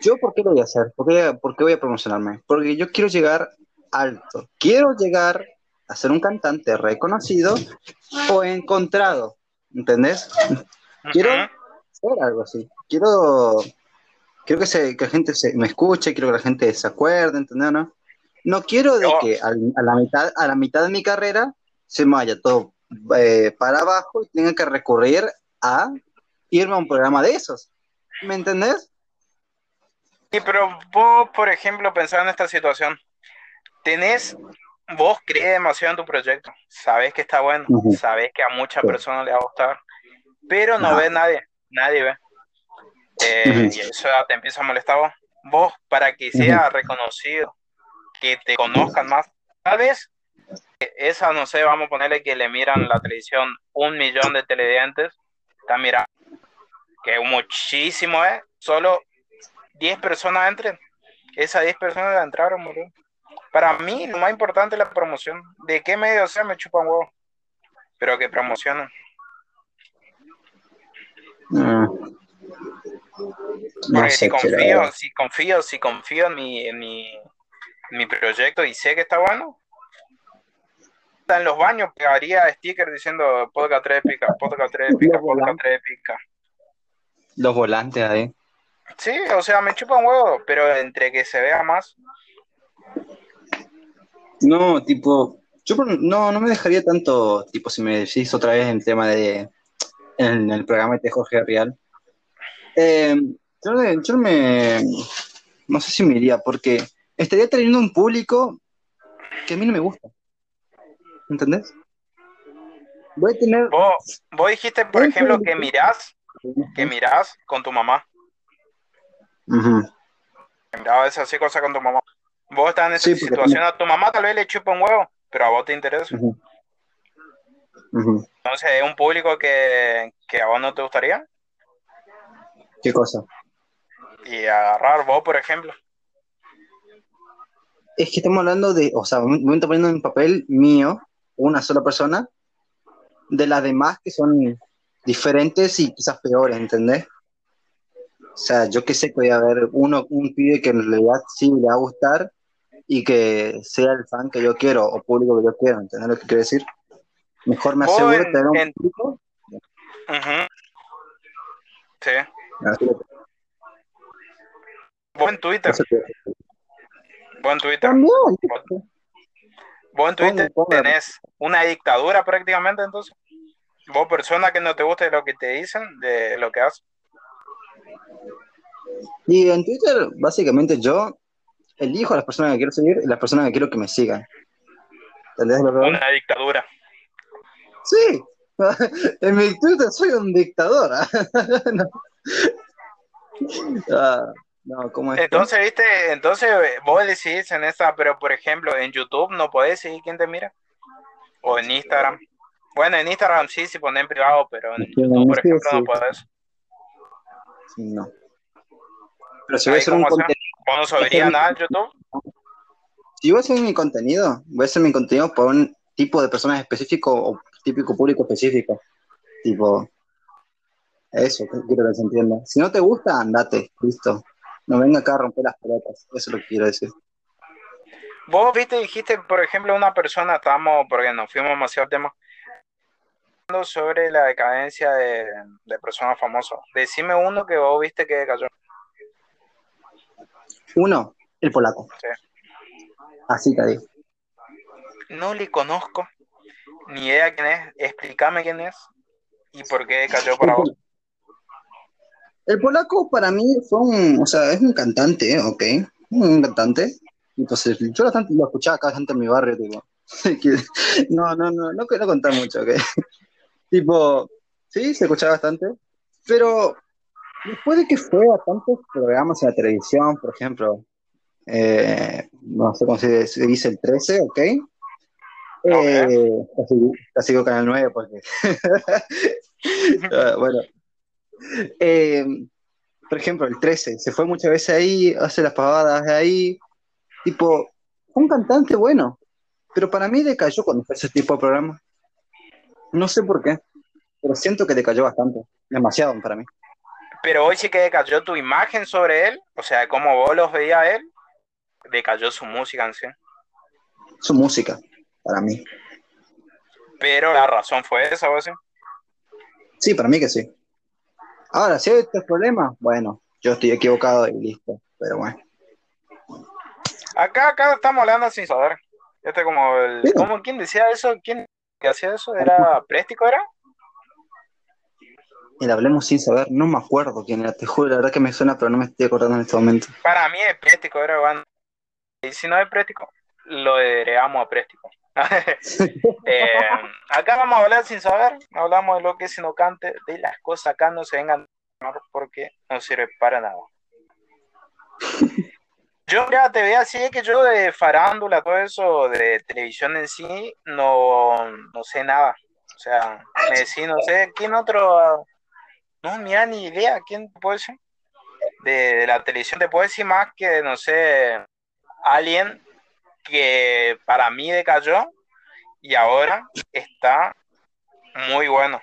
¿yo por qué lo voy a hacer? ¿Por qué, por qué voy a promocionarme? Porque yo quiero llegar alto. Quiero llegar a ser un cantante reconocido o encontrado, ¿entendés? Quiero hacer algo así. Quiero, quiero que, se, que la gente se, me escuche, quiero que la gente se acuerde, ¿entendés? No, no quiero de que a, la mitad, a la mitad de mi carrera se me vaya todo eh, para abajo y tenga que recurrir a irme a un programa de esos. ¿Me entendés? Sí, pero vos, por ejemplo, pensar en esta situación. Tenés, vos crees demasiado en tu proyecto. Sabés que está bueno, Ujú. sabés que a muchas Sí. personas le va a gustar, pero no Ajá. ve nadie, nadie ve. Eh. Y eso ya te empieza a molestar vos. Vos, para que sea reconocido, que te conozcan más, tal vez eh, esa, no sé, vamos a ponerle que le miran la televisión un millón de televidentes, está mirando, que muchísimo es, solo 10 personas entren. Esas 10 personas entraron, boludo. Para mí, lo más importante es la promoción. ¿De qué medio sea? Me chupan huevo. Pero que promocionen. Mm. No Porque sé, si confío, si confío, si confío en mi, en mi, en mi proyecto y sé que está bueno, en los baños pegaría stickers diciendo podcast 3 pica, podcast 3 pica, podcast volantes. 3 pica. Los volantes ahí. Sí, o sea, me chupan huevo, pero entre que se vea más, No, tipo, yo no, no me dejaría tanto, tipo, si me decís otra vez el tema de, en el programa de Jorge Real. Eh, yo, no- yo me, no sé si me iría, porque estaría trayendo un público que a mí no me gusta. ¿Entendés? Voy a tener... vos, vos dijiste, por ejemplo, que mirás, que mirás con tu mamá. Que mirabas esas así cosas con tu mamá. Vos estás en esa Sí, situación, a tu mamá tal vez le chupa un huevo, pero a vos te interesa. Entonces, ¿es un público que, que a vos no te gustaría? ¿Qué cosa? Y agarrar vos, por ejemplo. Es que estamos hablando de, o sea, me estoy poniendo en papel mío, una sola persona, de las demás que son diferentes y quizás peores, ¿entendés? O sea, yo que sé que voy a ver uno, un pibe que en realidad sí le va a gustar y que sea el fan que yo quiero o público que yo quiero, ¿entendés lo que quiero decir? Mejor me aseguro de tener un público. Sí. Buen Twitter. Buen Twitter. También. Vos en Twitter tenés una dictadura prácticamente, entonces. Vos, persona que no te guste lo que te dicen, de lo que haces. Y en Twitter, básicamente yo elijo a las personas que quiero seguir y las personas que quiero que me sigan. ¿Entendés lo que Una dictadura. Sí, en mi Twitter soy un dictador. Ah, no, ¿cómo es? Entonces, viste, entonces vos decidís en esa, pero por ejemplo, en YouTube no podés seguir quién te mira. O en Instagram. Bueno, en Instagram sí, si ponen en privado, pero en YouTube, por ejemplo, no podés. No. Pero si voy a hacer un contenido. ¿Vos no nada en YouTube? Si voy a hacer mi contenido, voy a hacer mi contenido para un tipo de personas específico o típico público específico. Tipo, eso, quiero que se entienda. Si no te gusta, andate, listo. No venga acá a romper las pelotas, eso es lo que quiero decir. Vos viste, dijiste, por ejemplo, una persona, estábamos, porque nos fuimos demasiado tema, sobre la decadencia de, de personas famosas. Decime uno que vos viste que cayó. Uno, el polaco. Sí. Así te digo. No le conozco, ni idea quién es. Explícame quién es y por qué cayó para vos. El polaco para mí fue un, o sea, es un cantante, ok, un cantante. Entonces, yo bastante lo escuchaba acá gente en mi barrio, tipo. no, no, no, no quiero contar mucho, ok. tipo, sí, se escuchaba bastante, pero después de que fue a tantos programas en la televisión, por ejemplo, eh, no sé cómo se, dice el 13, ok. Eh, casi Canal 9 porque... Ah, bueno, eh, por ejemplo, el 13, se fue muchas veces ahí, hace las pavadas de ahí. Tipo, un cantante bueno, pero para mí decayó cuando fue ese tipo de programa. No sé por qué, pero siento que decayó bastante, demasiado para mí. Pero hoy sí que decayó tu imagen sobre él, o sea, como vos los veías él, decayó su música en sí. Su música, para mí. Pero la razón fue esa, ¿o sí? Sí, para mí que sí. Ahora, si hay estos problemas, bueno, yo estoy equivocado y listo, pero bueno. Acá, acá estamos hablando sin saber. Este como el, ¿cómo, ¿quién decía eso? ¿Quién hacía eso? ¿Era Préstico, era? Y hablemos sin saber, no me acuerdo quién era, te juro, la verdad que me suena, pero no me estoy acordando en este momento. Para mí es Préstico, era bueno. Y si no es Préstico, lo heredamos a Préstico. Eh, acá vamos a hablar sin saber, hablamos de lo que es cante de las cosas acá no se vengan porque no sirve para nada. Yo ya te veo así que yo de farándula, todo eso, de televisión en sí, no, no sé nada. O sea, me decís, no sé, ¿quién otro? No, mira, ni idea, ¿quién puede ser? De, de la televisión te puedo decir más que, no sé, alguien que para mí decayó y ahora está muy bueno.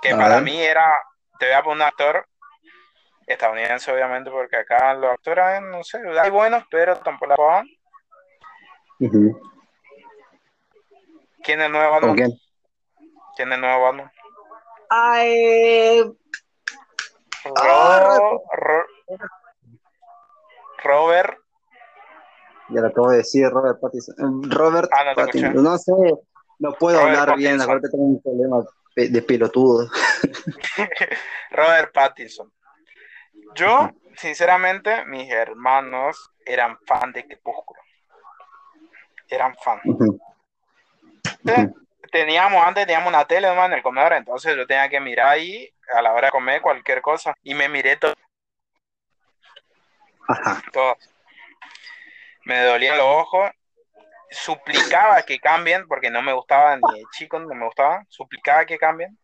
Que para mí era, te voy a poner un actor estadounidense, obviamente, porque acá los actores, no sé, hay buenos, pero tampoco la pagan. ¿Quién es el nuevo Batman? ¿Quién? ¿Quién es el nuevo Batman? Ay. Robert ya lo acabo de decir, Robert Pattinson. Eh, Robert ah, no, Pattinson. no sé, no puedo hablar bien, aparte tengo un problema de pelotudo. Robert Pattinson. Yo, sinceramente, mis hermanos eran fan de Crepúsculo. Eran fan. Teníamos, antes teníamos una tele en el comedor, entonces yo tenía que mirar ahí a la hora de comer cualquier cosa. Y me miré todo. Ajá. Todo me dolían los ojos, suplicaba que cambien, porque no me gustaba ni el chico, no me gustaba, suplicaba que cambien,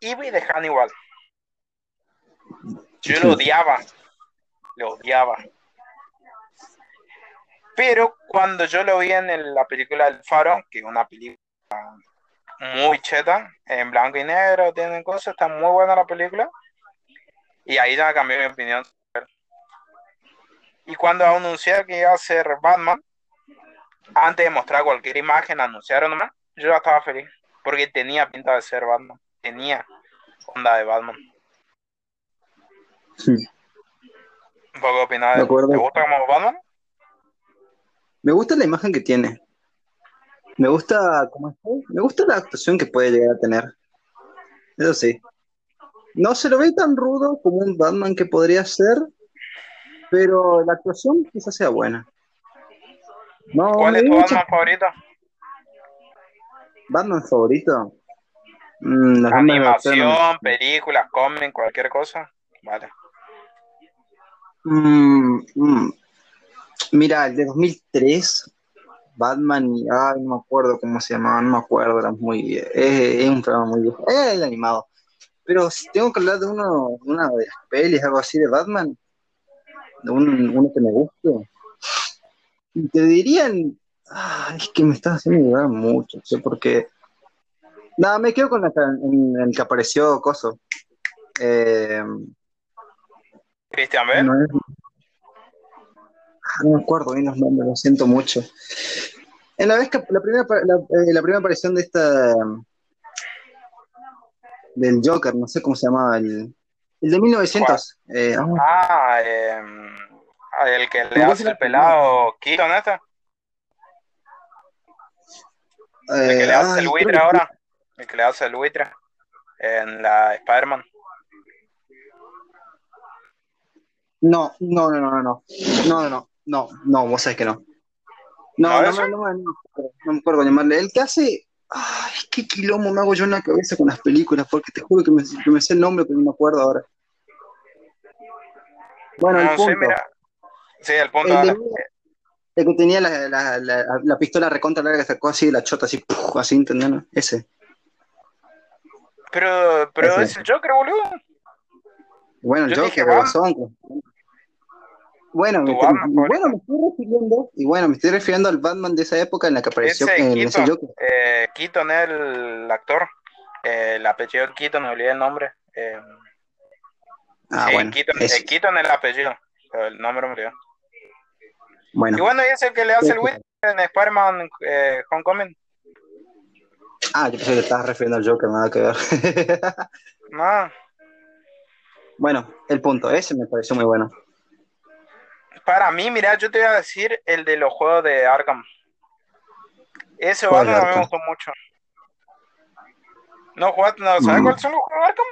y me dejaban igual. Yo lo odiaba. Lo odiaba. Pero cuando yo lo vi en la película El Faro, que es una película muy cheta, en blanco y negro, tienen cosas, está muy buena la película. Y ahí ya cambió mi opinión. Y cuando anunciaron que iba a ser Batman, antes de mostrar cualquier imagen, anunciaron nomás, yo ya estaba feliz. Porque tenía pinta de ser Batman. Tenía onda de Batman. Sí. ¿Un poco opinado? De. ¿Te gusta como Batman? Me gusta la imagen que tiene. Me gusta cómo está. Me gusta la actuación que puede llegar a tener. Eso sí. No se lo ve tan rudo como un Batman que podría ser, pero la actuación quizás sea buena. No, ¿Cuál es tu mucha- Batman favorito? Batman favorito? Mm, Animación, películas, cómic, cualquier cosa. Vale. Mm, mm. Mira, el de 2003, Batman, y, ay, no me acuerdo cómo se llamaba, no me acuerdo, era muy, es, es un programa muy viejo, es el animado. Pero si tengo que hablar de uno, una de las pelis, algo así de Batman, un, uno que me guste, y te dirían, ah, es que me estás haciendo dudar mucho, sé porque, nada, me quedo con la, en, el que apareció Coso. Eh, no es- Ah, No me acuerdo bien los nombres, lo siento mucho. En la vez que la primera, la, eh, la primera aparición de esta del Joker, no sé cómo se llamaba, el, el de 1900. eh, ah, Ah, em, el que le hace el pelado Kito, neta. El que le eh, hace el ah, buitre ahora. El que le hace el buitre en la Spider-Man. No, no, no, no, no. No, no, no, no, vos sabés que no. No, no, no, no, me acuerdo llamarle. El que hace. Ay, qué quilombo me hago yo en la cabeza con las películas, porque te juro que me, sé el nombre, pero no me acuerdo ahora. Bueno, el punto. Sí, el punto. El, de- el que tenía la, la, la, la pistola recontra larga que sacó así la chota, así, ¡puf! así, ¿entendés? Ese. Pero, pero Ese. es el Joker, boludo. Bueno, el Yo Joker. Guasón. Bueno, me, Batman y bueno, me estoy refiriendo, y bueno, me estoy refiriendo al Batman de esa época en la que apareció Ese en ese. Joker. Eh, Keaton es el actor. Eh, el apellido de Keaton, me olvidé el nombre. Eh, Ah, bueno, Keaton, eh, Keaton es el apellido. El nombre me olvidó. Bueno. Y bueno, y es el que le hace el buitre en Spider-Man eh, Homecoming. Ah, yo pensé que te estabas refiriendo al Joker, nada que ver. No. bueno, el punto, ese me pareció muy bueno. Para mí, mira, yo te voy a decir el de los juegos de Arkham. Ese ¿Cuál Batman a mí me Arkham? gustó mucho. No jugaste, no, ¿sabes Mm. cuáles son los juegos de Arkham?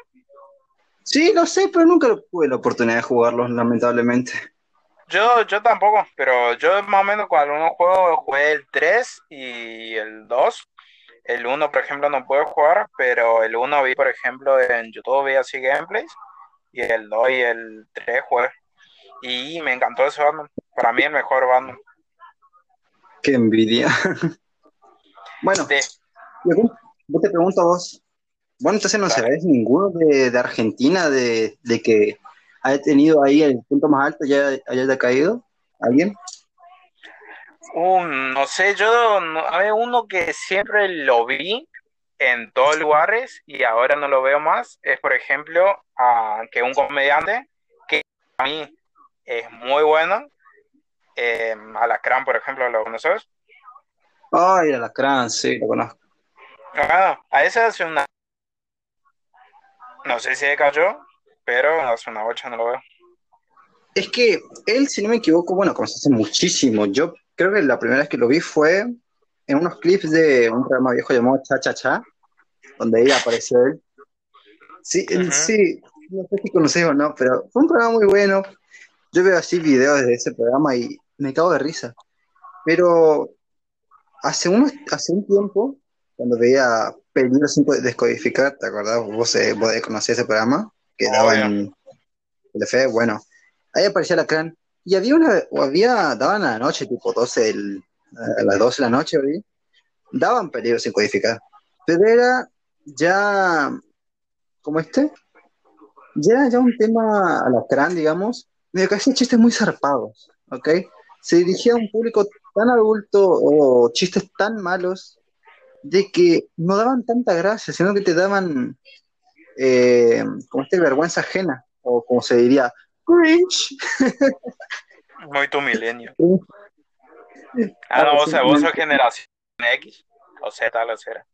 Sí, lo sé, pero nunca tuve la oportunidad de jugarlos, lamentablemente. Yo, yo tampoco, pero yo más o menos cuando uno juego jugué el 3 y el 2. El 1, por ejemplo, no puedo jugar, pero el 1 vi, por ejemplo, en YouTube, vi así gameplays. Y el 2 y el 3 jugué. Y me encantó ese Batman. Para mí el mejor Batman. Qué envidia. bueno, De, yo te pregunto a vos. Bueno, entonces no Dale. sabés ninguno de, de Argentina de, de que haya tenido ahí el punto más alto y haya, haya caído. ¿Alguien? un, no sé, yo, no, hay uno que siempre lo vi en todos lugares y ahora no lo veo más. Es, por ejemplo, a, que un comediante que a mí es muy bueno. Eh, Alacrán, por ejemplo, ¿lo conoces? Ay, Alacrán, sí, lo conozco. Bueno, a ese hace una. No sé si se cayó, pero hace una bocha no lo veo. Es que él, si no me equivoco, bueno, como se hace muchísimo. Yo creo que la primera vez que lo vi fue en unos clips de un programa viejo llamado Cha Cha Cha, donde ahí apareció él. Sí, él- Ujú. sí, no sé si conocés o no, pero fue un programa muy bueno. Yo veo así videos de ese programa y me cago de risa. Pero hace, unos, hace un tiempo, cuando veía Peligro sin descodificar, ¿te acordás? Vos, eh, vos conocés ese programa que daba Obvio. en Telefe, bueno, ahí aparecía la clan. Y había una, o había, daban a la noche, tipo 12, del- a las 12 de la noche, ¿verdad? daban peligro sin codificar. Pero era ya, ¿cómo este? ya, ya un tema a la gran, digamos, me que hacía chistes muy zarpados, ¿ok? Se dirigía a un público tan adulto o chistes tan malos de que no daban tanta gracia, sino que te daban eh, como este vergüenza ajena, o como se diría, cringe. Muy tu milenio. Ah, no, vos, vos sos generación X o Z, lo será.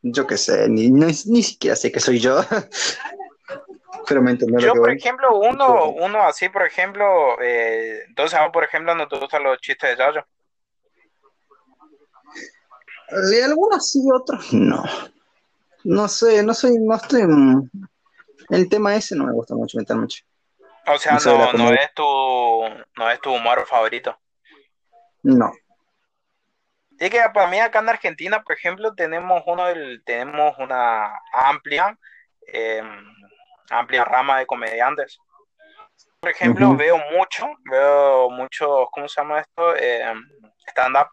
Yo qué sé, ni, ni, siquiera sé que soy yo. Pero me Yo, por ejemplo, uno, uno así, por ejemplo, eh, entonces, por ejemplo, no te gustan los chistes de Yayo. De algunos sí, otros no. No sé, no soy, no estoy. El tema ese no me gusta mucho meter mucho. O sea, no, no, es tu, no es tu humor favorito. No. Es que para mí acá en Argentina, por ejemplo, tenemos uno del, tenemos una amplia, em, amplia rama de comediantes. Por ejemplo, veo mucho, veo mucho, ¿cómo se llama esto? Em, stand-up.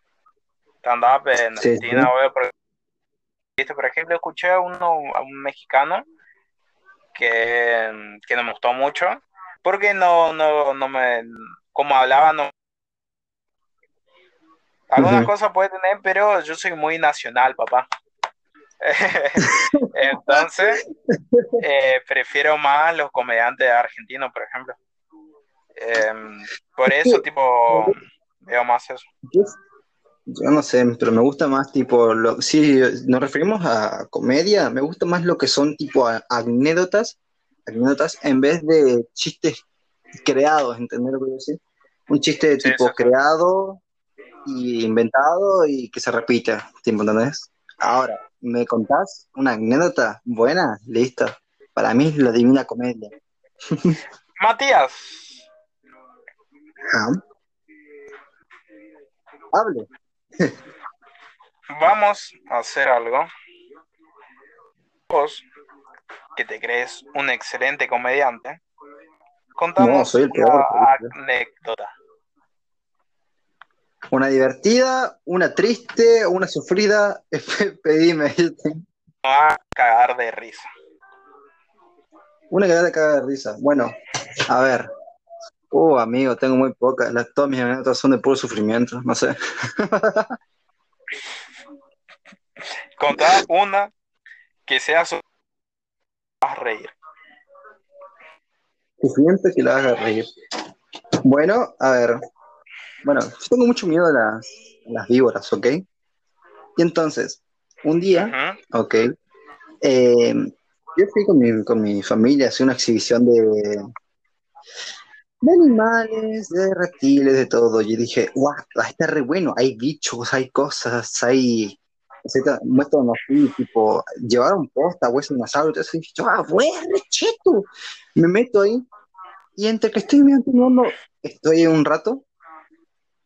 Stand-up en Argentina, por, por ejemplo, escuché a uno, a un mexicano que, que no me gustó mucho, porque no, no, no me, como hablaba, no. Algunas cosas puede tener, pero yo soy muy nacional, papá. Entonces, eh, prefiero más los comediantes argentinos, por ejemplo. Em, por eso, tipo, veo más eso. Yo no sé, pero me gusta más tipo, lo, si nos referimos a comedia, me gusta más lo que son tipo anécdotas, anécdotas en vez de chistes creados, ¿entendés lo que quiero decir? Un chiste de tipo creado y inventado y que se repita, ¿entendés? Ahora, ¿me contás una anécdota buena? Listo. Para mí es la divina comedia. Matías. Hable. Vamos a hacer algo. Vos, que te crees un excelente comediante, contamos una anécdota. Una divertida, una triste, una sufrida. Pedime. a cagar de risa. Una que de cagar de risa. Bueno, a ver. Uh, amigo, tengo muy pocas. Las, todas mis anécdotas son de puro sufrimiento, no sé. Contá una que sea su... a reír. Sufrimiento que la haga reír. Bueno, a ver. Bueno, yo tengo mucho miedo a las, las víboras, ¿ok? Y entonces, un día, ok, eh, yo fui con mi, con mi familia a hacer una exhibición de, de animales, de reptiles, de todo. Y dije, guau, está re bueno, hay bichos, hay cosas, hay... Muestran así, tipo, llevaron posta, hueso dinosaurio, y dije, ah, bueno, cheto. Me meto ahí, y entre que estoy mirando, estoy un rato,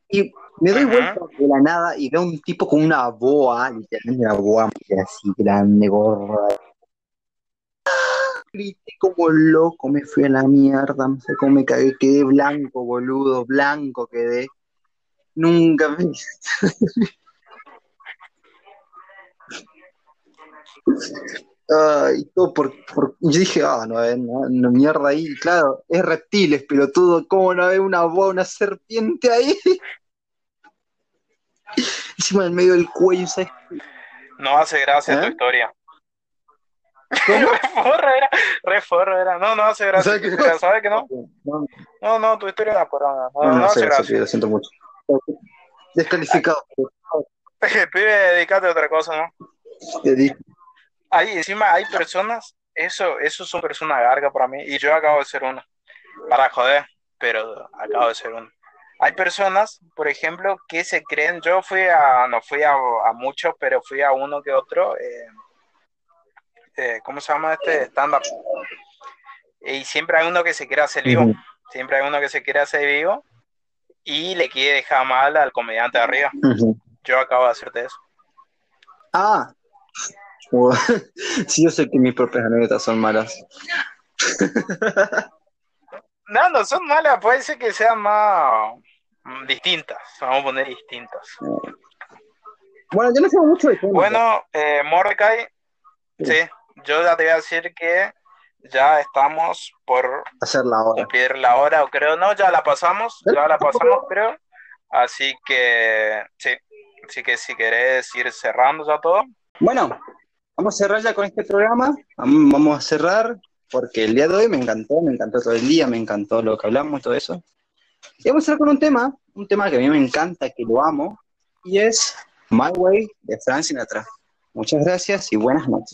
y me doy vuelta de la nada y veo un tipo con una boa, literalmente una boa así grande, gorda, grité como loco, me fui a la mierda, no sé cómo me cagué, quedé blanco, boludo, blanco quedé. Nunca me... Ay, todo por, Yo dije, ah, no, eh, no, mierda ahí. Claro, es reptiles, pero todo, ¿cómo no hay una boa, una serpiente ahí? Encima del medio del cuello, ¿sabes? No hace gracia tu ¿Eh? Historia. reforra era, reforra era. No, no hace gracia. ¿Sabes que, no? No, no, tu historia era por No, no, no, hace gracia. lo siento mucho. Descalificado. Pibe, dedicate a otra cosa, ¿no? Te dije. Ahí, encima hay personas, eso, eso son personas largas para mí, y yo acabo de ser una. Para joder, pero acabo de ser una. Hay personas, por ejemplo, que se creen, yo fui a, no fui a, a muchos, pero fui a uno que otro, eh, este, ¿cómo se llama este? Stand-up. Y siempre hay uno que se quiere hacer vivo. Siempre hay uno que se quiere hacer vivo y le quiere dejar mal al comediante de arriba. Yo acabo de hacerte eso. Ah, sí, yo sé que mis propias anécdotas son malas. no, no son malas, puede ser que sean más distintas. Vamos a poner distintas. Bueno, yo no sé mucho de Bueno, eh, Mordecai, sí. Yo ya te voy a decir que ya estamos por Hacer la hora. cumplir la hora, o creo, no, ya la pasamos, ya la pasamos, creo. Así que, sí, así que si querés ir cerrando ya todo. Bueno, vamos a cerrar ya con este programa. Vam- Vamos a cerrar porque el día de hoy me encantó, me encantó todo el día, me encantó lo que hablamos y todo eso. Y vamos a cerrar con un tema, un tema que a mí me encanta, que lo amo, y es My Way de Frank Sinatra. Muchas gracias y buenas noches.